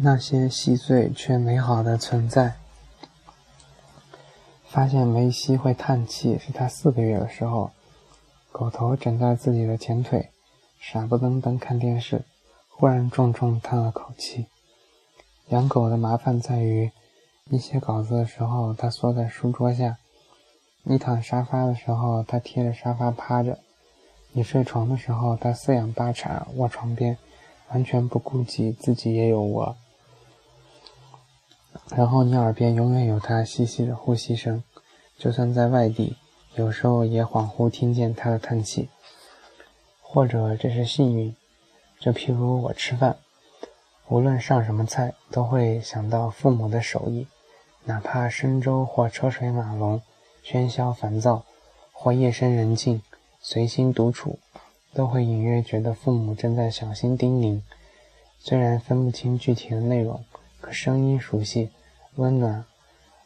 那些细碎却美好的存在。发现梅西会叹气是他四个月的时候，狗头枕在自己的前腿，傻不登登看电视，忽然重重叹了口气。养狗的麻烦在于，你写稿子的时候，它缩在书桌下；你躺沙发的时候，它贴着沙发趴着；你睡床的时候，它四仰八叉卧床边，完全不顾及自己也有我。然后你耳边永远有他细细的呼吸声，就算在外地，有时候也恍惚听见他的叹气。或者这是幸运，就譬如我吃饭，无论上什么菜，都会想到父母的手艺，哪怕深粥或车水马龙、喧嚣烦躁，或夜深人静、随心独处，都会隐约觉得父母正在小心叮咛，虽然分不清具体的内容，可声音熟悉。温暖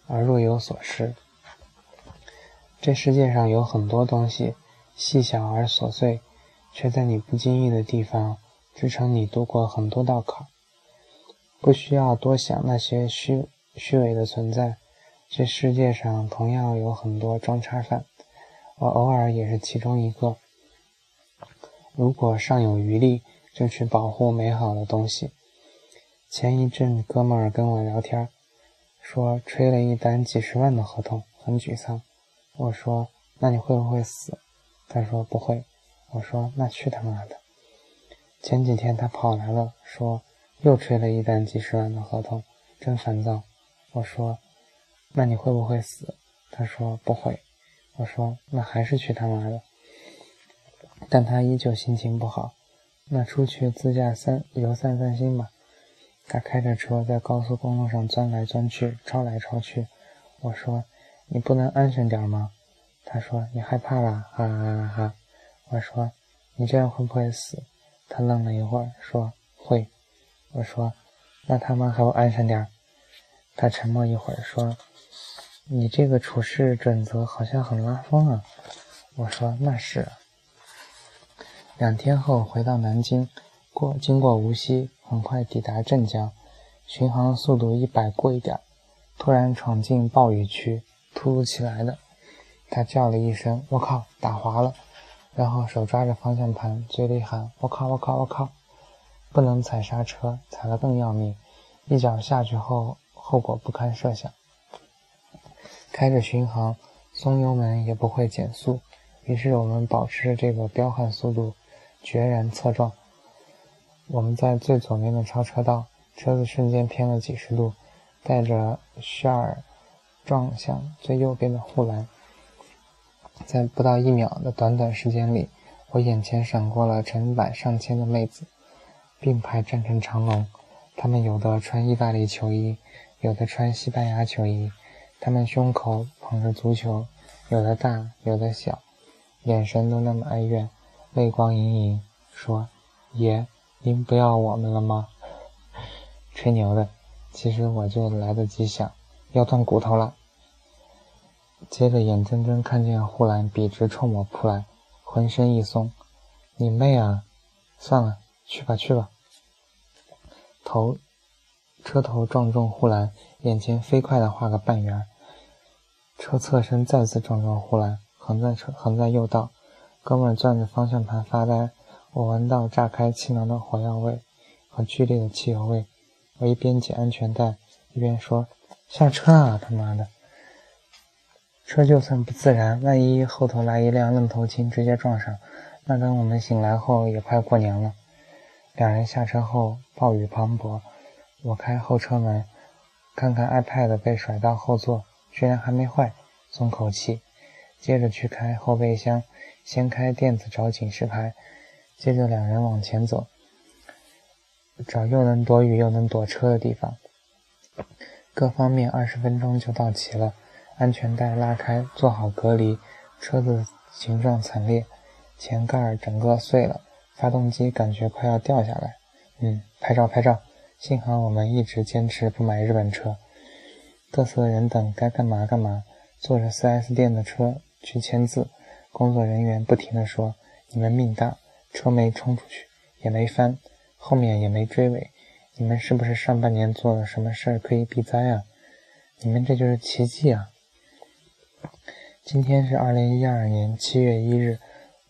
而若有所失。这世界上有很多东西，细小而琐碎，却在你不经意的地方支撑你度过很多道坎。不需要多想那些虚虚伪的存在。这世界上同样有很多装叉犯，我偶尔也是其中一个。如果尚有余力，就去保护美好的东西。前一阵，哥们儿跟我聊天。说吹了一单几十万的合同，很沮丧。我说：“那你会不会死？”他说：“不会。”我说：“那去他妈的！”前几天他跑来了，说又吹了一单几十万的合同，真烦躁。我说：“那你会不会死？”他说：“不会。”我说：“那还是去他妈的！”但他依旧心情不好。那出去自驾三游散散心吧。他开着车在高速公路上钻来钻去，超来超去。我说：“你不能安全点吗？”他说：“你害怕啦，哈哈哈哈！”我说：“你这样会不会死？”他愣了一会儿，说：“会。”我说：“那他妈还不安全点？”他沉默一会儿，说：“你这个处事准则好像很拉风啊。”我说：“那是。”两天后回到南京，过经过无锡。很快抵达镇江，巡航速度一百过一点，突然闯进暴雨区，突如其来的，他叫了一声“我靠，打滑了”，然后手抓着方向盘，嘴里喊“我靠，我靠，我靠”，不能踩刹车，踩了更要命，一脚下去后后果不堪设想。开着巡航，松油门也不会减速，于是我们保持着这个彪悍速度，决然侧撞。我们在最左边的超车道，车子瞬间偏了几十度，带着雪儿撞向最右边的护栏。在不到一秒的短短时间里，我眼前闪过了成百上千的妹子，并排站成长龙。她们有的穿意大利球衣，有的穿西班牙球衣，她们胸口捧着足球，有的大，有的小，眼神都那么哀怨，泪光盈盈，说：“爷。”您不要我们了吗？吹牛的，其实我就来得及想，要断骨头了。接着眼睁睁看见护栏笔直冲我扑来，浑身一松，你妹啊！算了，去吧去吧。头，车头撞中护栏，眼前飞快地画个半圆。车侧身再次撞撞护栏，横在车横在右道。哥们攥着方向盘发呆。我闻到炸开气囊的火药味和剧烈的汽油味，我一边解安全带，一边说：“下车啊，他妈的！车就算不自燃，万一后头来一辆愣头青直接撞上，那等我们醒来后也快过年了。”两人下车后，暴雨磅礴，我开后车门，看看 iPad 被甩到后座，居然还没坏，松口气。接着去开后备箱，掀开电子找警示牌。接着两人往前走，找又能躲雨又能躲车的地方。各方面二十分钟就到齐了。安全带拉开，做好隔离。车子形状惨烈，前盖整个碎了，发动机感觉快要掉下来。嗯，拍照拍照。幸好我们一直坚持不买日本车。嘚瑟的人等该干嘛干嘛。坐着 4S 店的车去签字，工作人员不停地说：“你们命大。”车没冲出去，也没翻，后面也没追尾，你们是不是上半年做了什么事儿可以避灾啊？你们这就是奇迹啊！今天是二零一二年七月一日，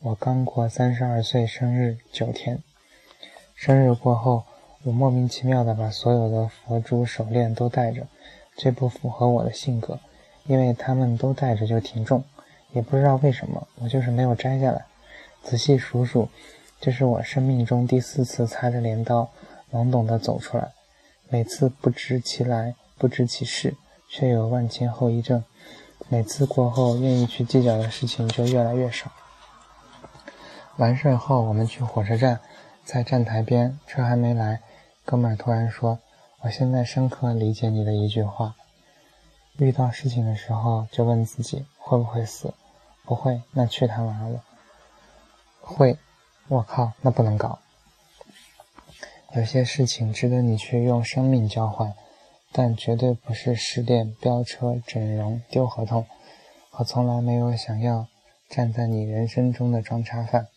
我刚过三十二岁生日九天。生日过后，我莫名其妙的把所有的佛珠手链都戴着，这不符合我的性格，因为他们都戴着就挺重，也不知道为什么，我就是没有摘下来。仔细数数，这是我生命中第四次擦着镰刀，懵懂的走出来，每次不知其来，不知其事。却有万千后遗症，每次过后，愿意去计较的事情就越来越少。完事后，我们去火车站，在站台边，车还没来，哥们儿突然说：“我现在深刻理解你的一句话，遇到事情的时候，就问自己会不会死，不会，那去他妈的！会，我靠，那不能搞。有些事情值得你去用生命交换。”但绝对不是失恋、飙车、整容、丢合同。我从来没有想要站在你人生中的装叉犯。